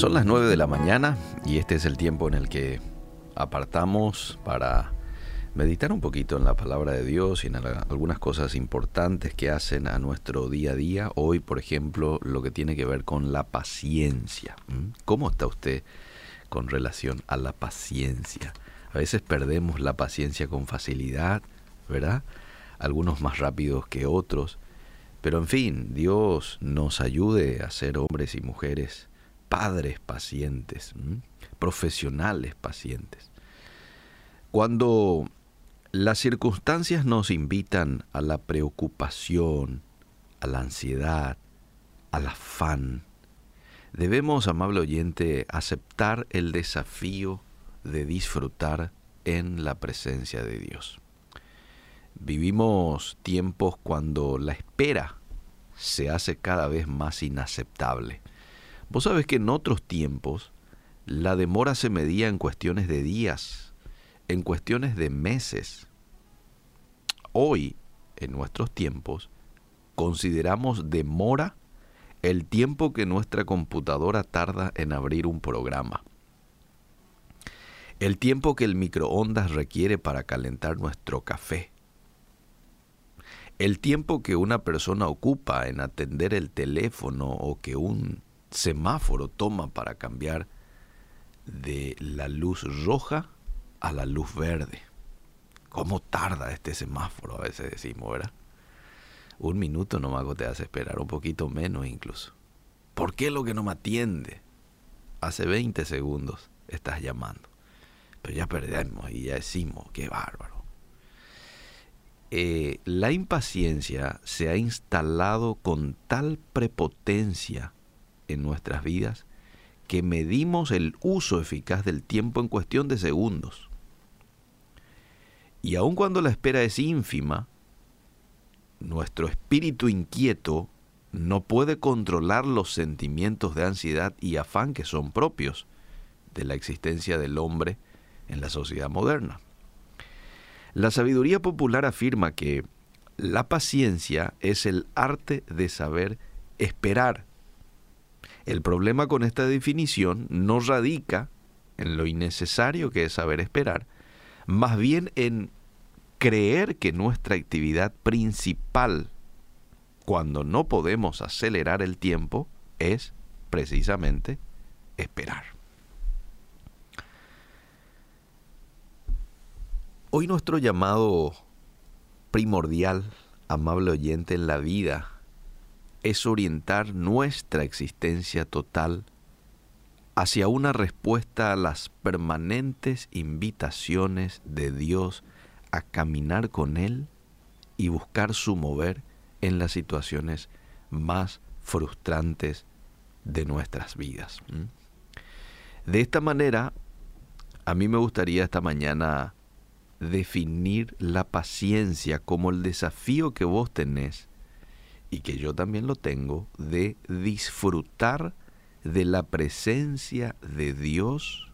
Son las 9 de la mañana y este es el tiempo en el que apartamos para meditar un poquito en la palabra de Dios y en algunas cosas importantes que hacen a nuestro día a día. Hoy, por ejemplo, lo que tiene que ver con la paciencia. ¿Cómo está usted con relación a la paciencia? A veces perdemos la paciencia con facilidad, ¿verdad? Algunos más rápidos que otros. Pero en fin, Dios nos ayude a ser hombres y mujeres padres pacientes, profesionales pacientes. Cuando las circunstancias nos invitan a la preocupación, a la ansiedad, al afán, debemos, amable oyente, aceptar el desafío de disfrutar en la presencia de Dios. Vivimos tiempos cuando la espera se hace cada vez más inaceptable. Vos sabés que en otros tiempos la demora se medía en cuestiones de días, en cuestiones de meses. Hoy, en nuestros tiempos, consideramos demora el tiempo que nuestra computadora tarda en abrir un programa. El tiempo que el microondas requiere para calentar nuestro café. El tiempo que una persona ocupa en atender el teléfono o que un semáforo toma para cambiar de la luz roja a la luz verde. ¿Cómo tarda este semáforo? A veces decimos, ¿verdad? Un minuto nomás te hace esperar, un poquito menos incluso. ¿Por qué lo que no me atiende? Hace 20 segundos estás llamando. Pero ya perdemos y ya decimos, qué bárbaro. Eh, la impaciencia se ha instalado con tal prepotencia en nuestras vidas que medimos el uso eficaz del tiempo en cuestión de segundos. Y aun cuando la espera es ínfima, nuestro espíritu inquieto no puede controlar los sentimientos de ansiedad y afán que son propios de la existencia del hombre en la sociedad moderna. La sabiduría popular afirma que la paciencia es el arte de saber esperar el problema con esta definición no radica en lo innecesario que es saber esperar, más bien en creer que nuestra actividad principal cuando no podemos acelerar el tiempo es precisamente esperar. Hoy nuestro llamado primordial, amable oyente, en la vida es orientar nuestra existencia total hacia una respuesta a las permanentes invitaciones de Dios a caminar con Él y buscar su mover en las situaciones más frustrantes de nuestras vidas. De esta manera, a mí me gustaría esta mañana definir la paciencia como el desafío que vos tenés y que yo también lo tengo, de disfrutar de la presencia de Dios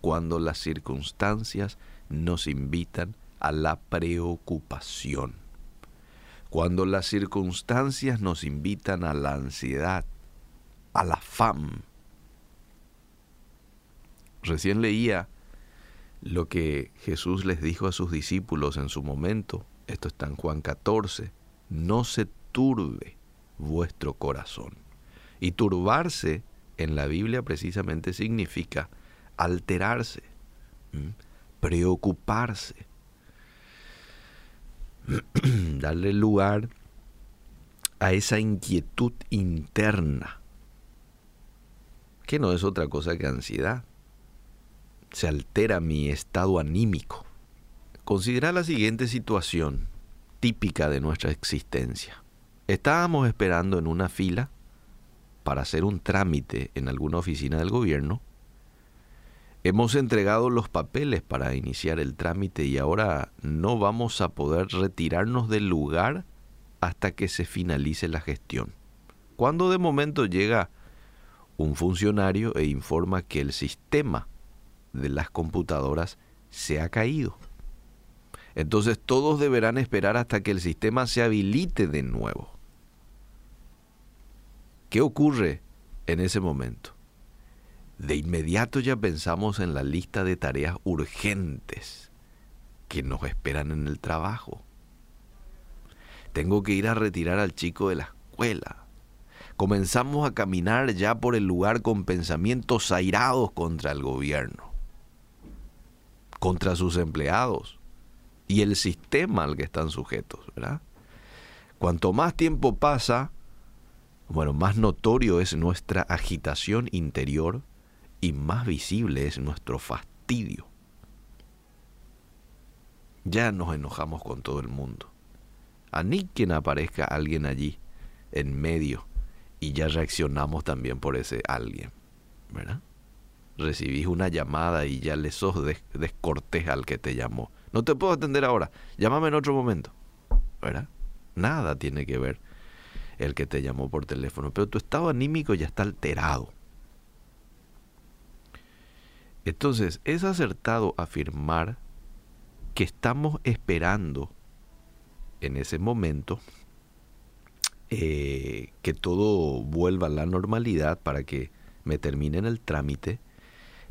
cuando las circunstancias nos invitan a la preocupación, cuando las circunstancias nos invitan a la ansiedad, a la fam. Recién leía lo que Jesús les dijo a sus discípulos en su momento, esto está en Juan 14, no se turbe vuestro corazón. Y turbarse en la Biblia precisamente significa alterarse, preocuparse, darle lugar a esa inquietud interna, que no es otra cosa que ansiedad. Se altera mi estado anímico. Considera la siguiente situación típica de nuestra existencia. Estábamos esperando en una fila para hacer un trámite en alguna oficina del gobierno. Hemos entregado los papeles para iniciar el trámite y ahora no vamos a poder retirarnos del lugar hasta que se finalice la gestión. Cuando de momento llega un funcionario e informa que el sistema de las computadoras se ha caído. Entonces todos deberán esperar hasta que el sistema se habilite de nuevo. ¿Qué ocurre en ese momento? de inmediato ya pensamos en la lista de tareas urgentes que nos esperan en el trabajo. Tengo que ir a retirar al chico de la escuela. Comenzamos a caminar ya por el lugar con pensamientos airados contra el gobierno, contra sus empleados y el sistema al que están sujetos, ¿verdad? Cuanto más tiempo pasa, bueno, más notorio es nuestra agitación interior y más visible es nuestro fastidio. Ya nos enojamos con todo el mundo. A ni quien aparezca alguien allí, en medio, y ya reaccionamos también por ese alguien, ¿verdad? Recibís una llamada y ya le sos descortés al que te llamó. No te puedo atender ahora, llámame en otro momento, ¿verdad? Nada tiene que ver el que te llamó por teléfono, pero tu estado anímico ya está alterado. Entonces, es acertado afirmar que estamos esperando en ese momento eh, que todo vuelva a la normalidad para que me terminen el trámite,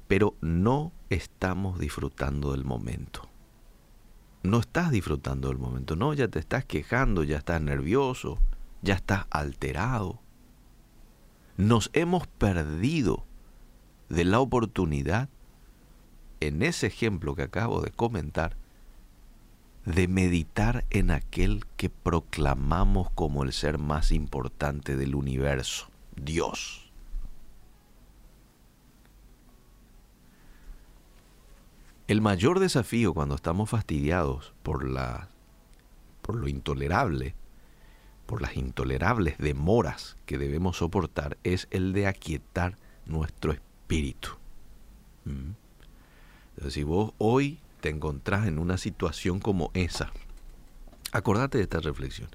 pero no estamos disfrutando del momento. No estás disfrutando del momento, no, ya te estás quejando, ya estás nervioso, ya estás alterado. Nos hemos perdido de la oportunidad en ese ejemplo que acabo de comentar, de meditar en aquel que proclamamos como el ser más importante del universo, Dios. El mayor desafío cuando estamos fastidiados por la por lo intolerable, por las intolerables demoras que debemos soportar es el de aquietar nuestro espíritu. ¿Mm? si vos hoy te encontrás en una situación como esa, acordate de esta reflexión.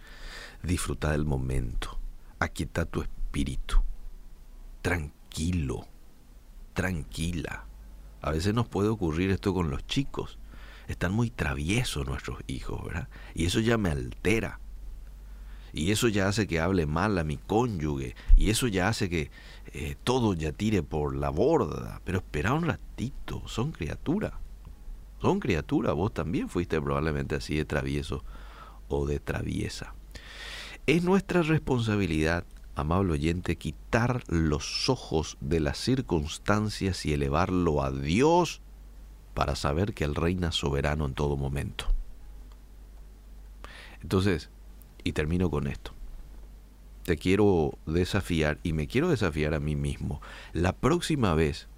Disfruta del momento. Aquieta tu espíritu. Tranquilo. Tranquila. A veces nos puede ocurrir esto con los chicos. Están muy traviesos nuestros hijos, ¿verdad? Y eso ya me altera. Y eso ya hace que hable mal a mi cónyuge. Y eso ya hace que eh, todo ya tire por la borda. Pero espera un ratito, son criaturas. Son criaturas, vos también fuiste probablemente así de travieso o de traviesa. Es nuestra responsabilidad, amable oyente, quitar los ojos de las circunstancias y elevarlo a Dios para saber que Él reina soberano en todo momento. Entonces, y termino con esto te quiero desafiar y me quiero desafiar a mí mismo. La próxima vez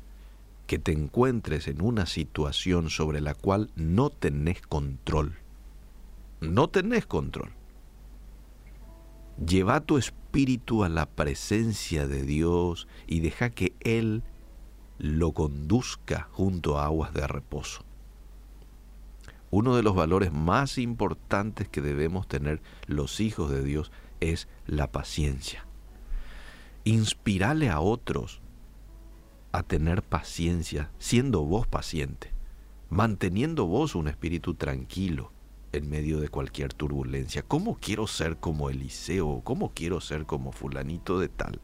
que te encuentres en una situación sobre la cual no tenés control, no tenés control, lleva tu espíritu a la presencia de Dios y deja que Él lo conduzca junto a aguas de reposo. Uno de los valores más importantes que debemos tener los hijos de Dios es la paciencia. Inspirale a otros a tener paciencia, siendo vos paciente, manteniendo vos un espíritu tranquilo en medio de cualquier turbulencia. ¿Cómo quiero ser como Eliseo? ¿Cómo quiero ser como fulanito de tal?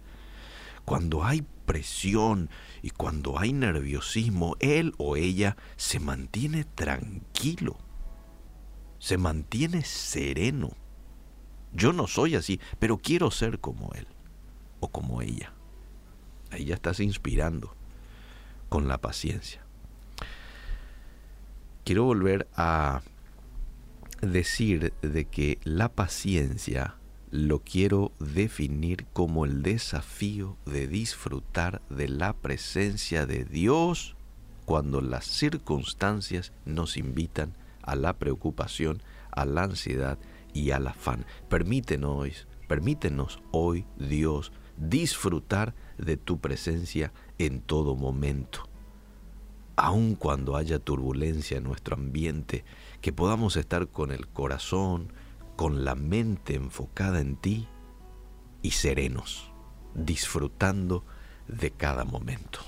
Cuando hay presión y cuando hay nerviosismo, él o ella se mantiene tranquilo, se mantiene sereno yo no soy así, pero quiero ser como él o como ella. Ahí ya estás inspirando con la paciencia. Quiero volver a decir de que la paciencia lo quiero definir como el desafío de disfrutar de la presencia de Dios cuando las circunstancias nos invitan a la preocupación, a la ansiedad y al afán. Permítenos, permítenos hoy, Dios, disfrutar de tu presencia en todo momento. Aun cuando haya turbulencia en nuestro ambiente, que podamos estar con el corazón, con la mente enfocada en ti y serenos, disfrutando de cada momento.